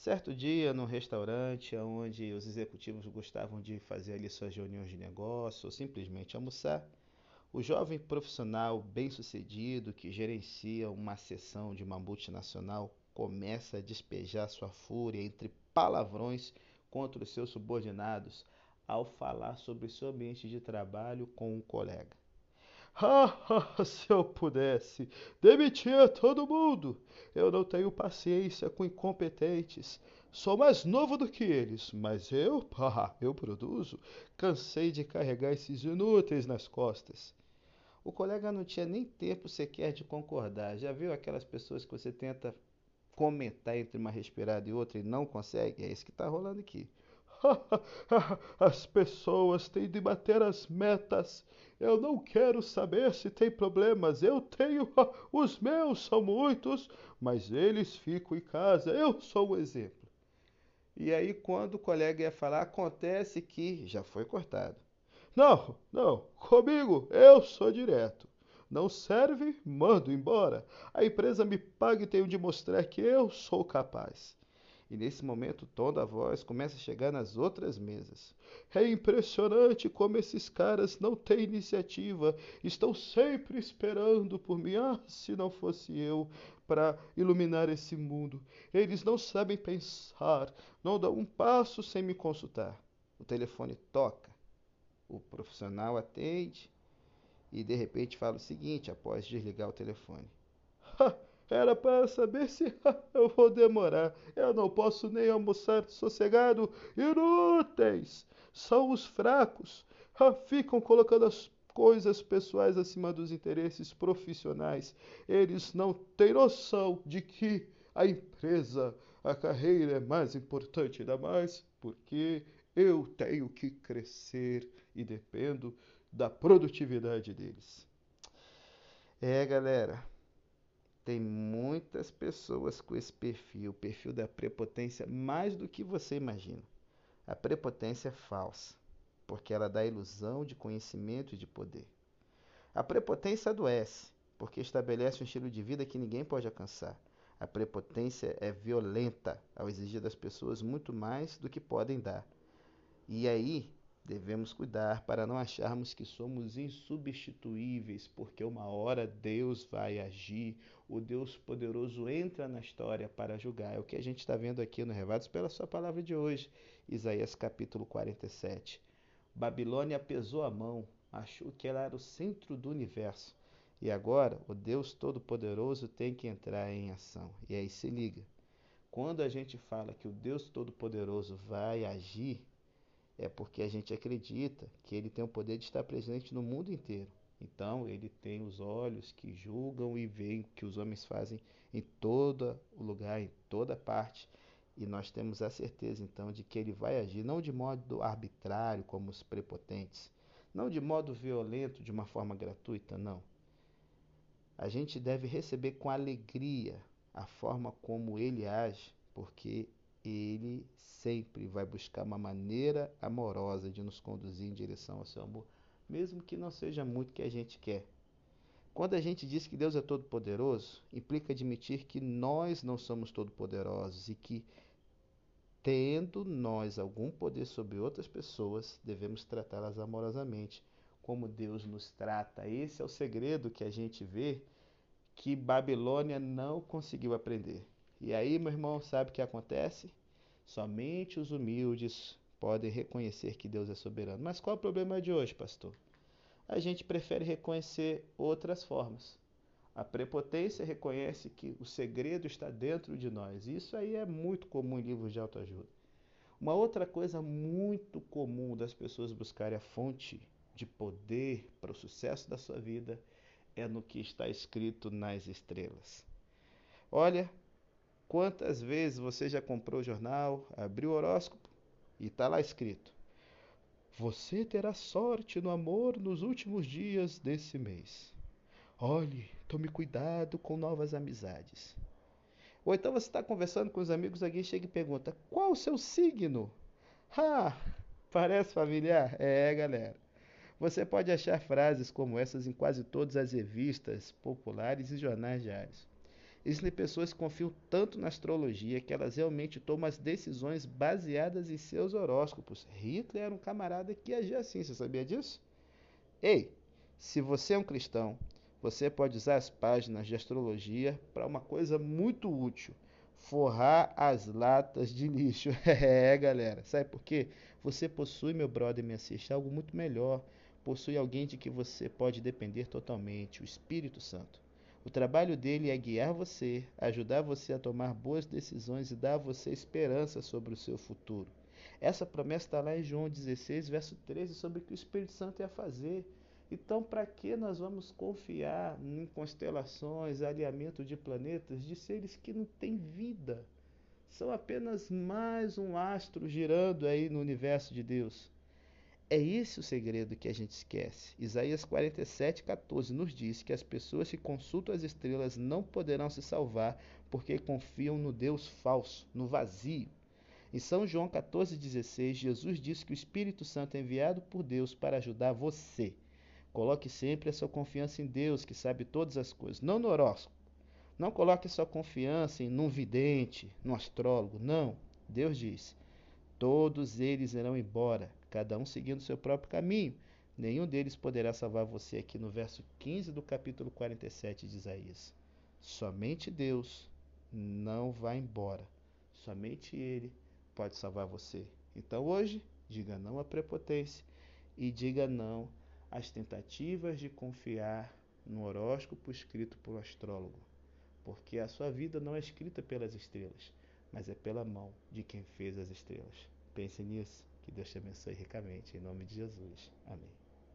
Certo dia, num restaurante onde os executivos gostavam de fazer ali suas reuniões de negócio ou simplesmente almoçar, o jovem profissional bem-sucedido que gerencia uma seção de uma multinacional começa a despejar sua fúria entre palavrões contra os seus subordinados ao falar sobre seu ambiente de trabalho com um colega. Ah, se eu pudesse, demitia todo mundo. Eu não tenho paciência com incompetentes. Sou mais novo do que eles, mas eu, ah, eu produzo. Cansei de carregar esses inúteis nas costas. O colega não tinha nem tempo sequer de concordar. Já viu aquelas pessoas que você tenta comentar entre uma respirada e outra e não consegue? É isso que está rolando aqui. As pessoas têm de bater as metas. Eu não quero saber se tem problemas. Eu tenho. Os meus são muitos, mas eles ficam em casa. Eu sou o exemplo. E aí, quando o colega ia falar, acontece que já foi cortado. Não, não, comigo eu sou direto. Não serve, mando embora. A empresa me paga e tenho de mostrar que eu sou capaz. E nesse momento o tom da voz começa a chegar nas outras mesas. É impressionante como esses caras não têm iniciativa. Estão sempre esperando por mim. Ah, se não fosse eu para iluminar esse mundo. Eles não sabem pensar, não dão um passo sem me consultar. O telefone toca. O profissional atende e de repente fala o seguinte após desligar o telefone. Era para saber se eu vou demorar. Eu não posso nem almoçar sossegado. Inúteis! São os fracos. Ficam colocando as coisas pessoais acima dos interesses profissionais. Eles não têm noção de que a empresa, a carreira é mais importante, ainda mais porque eu tenho que crescer e dependo da produtividade deles. É, galera, tem muitas pessoas com esse perfil, o perfil da prepotência, mais do que você imagina. A prepotência é falsa, porque ela dá ilusão de conhecimento e de poder. A prepotência adoece, porque estabelece um estilo de vida que ninguém pode alcançar. A prepotência é violenta ao exigir das pessoas muito mais do que podem dar. E aí Devemos cuidar para não acharmos que somos insubstituíveis, porque uma hora Deus vai agir, o Deus poderoso entra na história para julgar. É o que a gente está vendo aqui no Revados pela sua palavra de hoje, Isaías capítulo 47. Babilônia pesou a mão, achou que ela era o centro do universo. E agora o Deus Todo-Poderoso tem que entrar em ação. E aí se liga. Quando a gente fala que o Deus Todo-Poderoso vai agir, é porque a gente acredita que ele tem o poder de estar presente no mundo inteiro. Então, ele tem os olhos que julgam e veem o que os homens fazem em todo o lugar, em toda parte. E nós temos a certeza, então, de que ele vai agir não de modo arbitrário, como os prepotentes, não de modo violento, de uma forma gratuita, não. A gente deve receber com alegria a forma como ele age, porque ele sempre vai buscar uma maneira amorosa de nos conduzir em direção ao seu amor, mesmo que não seja muito que a gente quer. Quando a gente diz que Deus é todo-poderoso, implica admitir que nós não somos todo-poderosos e que, tendo nós algum poder sobre outras pessoas, devemos tratá-las amorosamente, como Deus nos trata. Esse é o segredo que a gente vê que Babilônia não conseguiu aprender. E aí, meu irmão, sabe o que acontece? Somente os humildes podem reconhecer que Deus é soberano. Mas qual é o problema de hoje, pastor? A gente prefere reconhecer outras formas. A prepotência reconhece que o segredo está dentro de nós. Isso aí é muito comum em livros de autoajuda. Uma outra coisa muito comum das pessoas buscarem a fonte de poder para o sucesso da sua vida é no que está escrito nas estrelas. Olha, Quantas vezes você já comprou o jornal, abriu o horóscopo e está lá escrito: Você terá sorte no amor nos últimos dias desse mês. Olhe, tome cuidado com novas amizades. Ou então você está conversando com os amigos, alguém chega e pergunta: Qual o seu signo? Ah, parece familiar? É, galera. Você pode achar frases como essas em quase todas as revistas populares e jornais diários. Existem pessoas que confiam tanto na astrologia que elas realmente tomam as decisões baseadas em seus horóscopos. Hitler era um camarada que agia assim, você sabia disso? Ei, se você é um cristão, você pode usar as páginas de astrologia para uma coisa muito útil: forrar as latas de lixo. é, galera, sabe por quê? Você possui, meu brother, me assiste, algo muito melhor. Possui alguém de que você pode depender totalmente, o Espírito Santo. O trabalho dele é guiar você, ajudar você a tomar boas decisões e dar a você esperança sobre o seu futuro. Essa promessa está lá em João 16, verso 13, sobre o que o Espírito Santo ia fazer. Então, para que nós vamos confiar em constelações, alinhamento de planetas, de seres que não têm vida? São apenas mais um astro girando aí no universo de Deus. É esse o segredo que a gente esquece. Isaías 47, 14 nos diz que as pessoas que consultam as estrelas não poderão se salvar porque confiam no Deus falso, no vazio. Em São João 14,16, Jesus disse que o Espírito Santo é enviado por Deus para ajudar você. Coloque sempre a sua confiança em Deus, que sabe todas as coisas, não no horóscopo. Não coloque sua confiança em num vidente, num astrólogo. Não. Deus diz: todos eles irão embora cada um seguindo seu próprio caminho. Nenhum deles poderá salvar você aqui no verso 15 do capítulo 47 de Isaías. Somente Deus não vai embora. Somente Ele pode salvar você. Então hoje, diga não à prepotência e diga não às tentativas de confiar no horóscopo escrito por um astrólogo. Porque a sua vida não é escrita pelas estrelas, mas é pela mão de quem fez as estrelas. Pense nisso. Que Deus te abençoe ricamente. Em nome de Jesus. Amém.